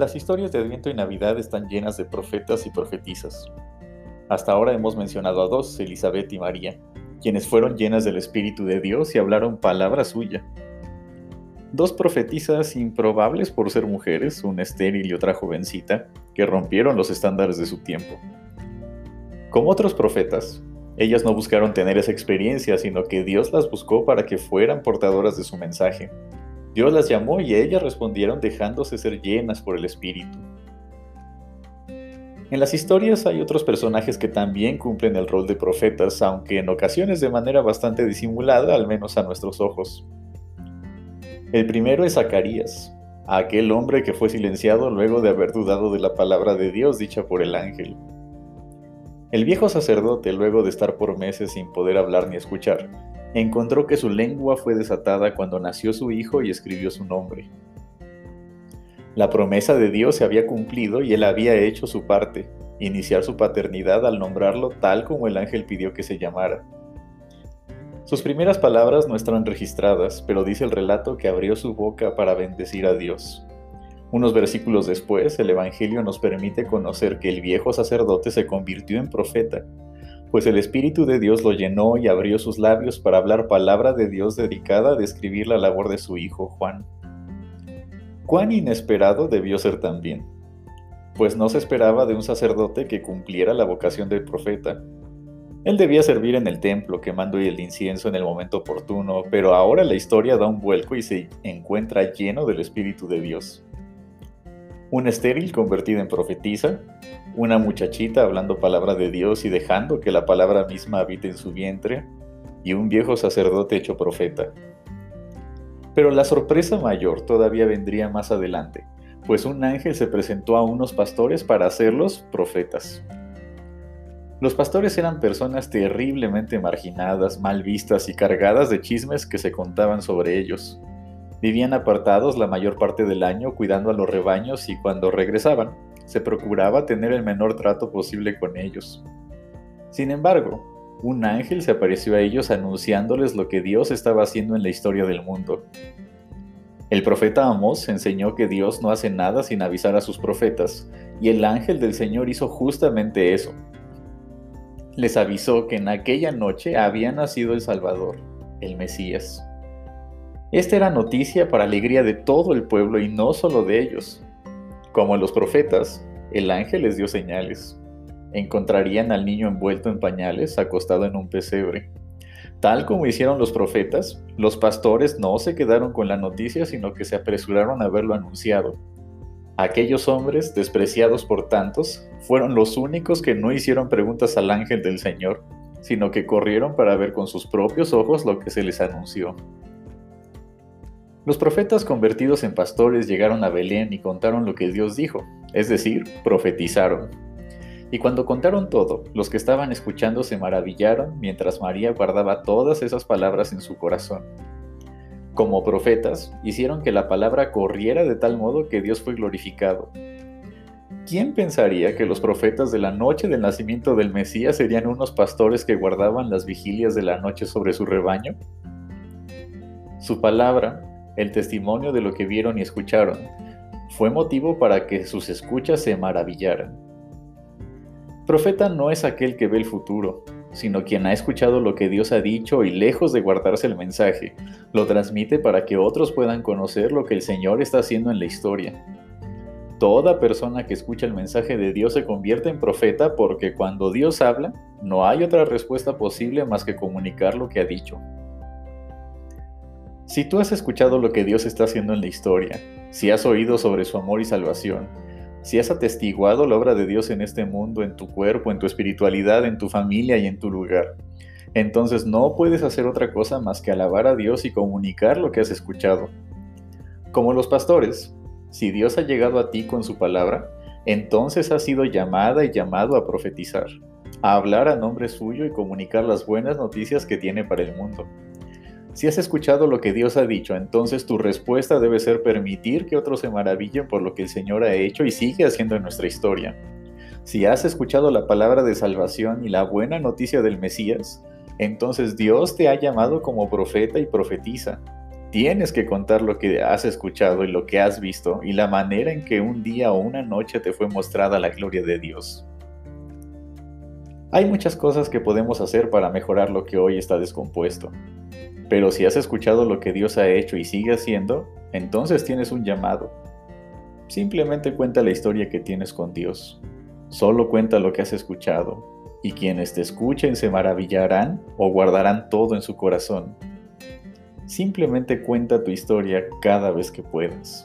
Las historias de Adviento y Navidad están llenas de profetas y profetisas. Hasta ahora hemos mencionado a dos, Elizabeth y María, quienes fueron llenas del Espíritu de Dios y hablaron palabra suya. Dos profetisas improbables por ser mujeres, una estéril y otra jovencita, que rompieron los estándares de su tiempo. Como otros profetas, ellas no buscaron tener esa experiencia, sino que Dios las buscó para que fueran portadoras de su mensaje. Dios las llamó y ellas respondieron dejándose ser llenas por el Espíritu. En las historias hay otros personajes que también cumplen el rol de profetas, aunque en ocasiones de manera bastante disimulada, al menos a nuestros ojos. El primero es Zacarías, aquel hombre que fue silenciado luego de haber dudado de la palabra de Dios dicha por el ángel. El viejo sacerdote, luego de estar por meses sin poder hablar ni escuchar, encontró que su lengua fue desatada cuando nació su hijo y escribió su nombre. La promesa de Dios se había cumplido y él había hecho su parte, iniciar su paternidad al nombrarlo tal como el ángel pidió que se llamara. Sus primeras palabras no están registradas, pero dice el relato que abrió su boca para bendecir a Dios. Unos versículos después, el Evangelio nos permite conocer que el viejo sacerdote se convirtió en profeta, pues el Espíritu de Dios lo llenó y abrió sus labios para hablar palabra de Dios dedicada a describir la labor de su hijo Juan. Cuán inesperado debió ser también, pues no se esperaba de un sacerdote que cumpliera la vocación del profeta. Él debía servir en el templo, quemando el incienso en el momento oportuno, pero ahora la historia da un vuelco y se encuentra lleno del Espíritu de Dios. Un estéril convertido en profetisa, una muchachita hablando palabra de Dios y dejando que la palabra misma habite en su vientre, y un viejo sacerdote hecho profeta. Pero la sorpresa mayor todavía vendría más adelante, pues un ángel se presentó a unos pastores para hacerlos profetas. Los pastores eran personas terriblemente marginadas, mal vistas y cargadas de chismes que se contaban sobre ellos. Vivían apartados la mayor parte del año cuidando a los rebaños y cuando regresaban, se procuraba tener el menor trato posible con ellos. Sin embargo, un ángel se apareció a ellos anunciándoles lo que Dios estaba haciendo en la historia del mundo. El profeta Amós enseñó que Dios no hace nada sin avisar a sus profetas, y el ángel del Señor hizo justamente eso. Les avisó que en aquella noche había nacido el Salvador, el Mesías. Esta era noticia para alegría de todo el pueblo y no solo de ellos. Como los profetas, el ángel les dio señales encontrarían al niño envuelto en pañales, acostado en un pesebre. Tal como hicieron los profetas, los pastores no se quedaron con la noticia, sino que se apresuraron a verlo anunciado. Aquellos hombres, despreciados por tantos, fueron los únicos que no hicieron preguntas al ángel del Señor, sino que corrieron para ver con sus propios ojos lo que se les anunció. Los profetas convertidos en pastores llegaron a Belén y contaron lo que Dios dijo, es decir, profetizaron. Y cuando contaron todo, los que estaban escuchando se maravillaron mientras María guardaba todas esas palabras en su corazón. Como profetas, hicieron que la palabra corriera de tal modo que Dios fue glorificado. ¿Quién pensaría que los profetas de la noche del nacimiento del Mesías serían unos pastores que guardaban las vigilias de la noche sobre su rebaño? Su palabra, el testimonio de lo que vieron y escucharon, fue motivo para que sus escuchas se maravillaran. Profeta no es aquel que ve el futuro, sino quien ha escuchado lo que Dios ha dicho y lejos de guardarse el mensaje, lo transmite para que otros puedan conocer lo que el Señor está haciendo en la historia. Toda persona que escucha el mensaje de Dios se convierte en profeta porque cuando Dios habla, no hay otra respuesta posible más que comunicar lo que ha dicho. Si tú has escuchado lo que Dios está haciendo en la historia, si has oído sobre su amor y salvación, si has atestiguado la obra de Dios en este mundo, en tu cuerpo, en tu espiritualidad, en tu familia y en tu lugar, entonces no puedes hacer otra cosa más que alabar a Dios y comunicar lo que has escuchado. Como los pastores, si Dios ha llegado a ti con su palabra, entonces has sido llamada y llamado a profetizar, a hablar a nombre suyo y comunicar las buenas noticias que tiene para el mundo. Si has escuchado lo que Dios ha dicho, entonces tu respuesta debe ser permitir que otros se maravillen por lo que el Señor ha hecho y sigue haciendo en nuestra historia. Si has escuchado la palabra de salvación y la buena noticia del Mesías, entonces Dios te ha llamado como profeta y profetiza. Tienes que contar lo que has escuchado y lo que has visto y la manera en que un día o una noche te fue mostrada la gloria de Dios. Hay muchas cosas que podemos hacer para mejorar lo que hoy está descompuesto. Pero si has escuchado lo que Dios ha hecho y sigue haciendo, entonces tienes un llamado. Simplemente cuenta la historia que tienes con Dios. Solo cuenta lo que has escuchado, y quienes te escuchen se maravillarán o guardarán todo en su corazón Simplemente cuenta tu historia cada vez que puedas.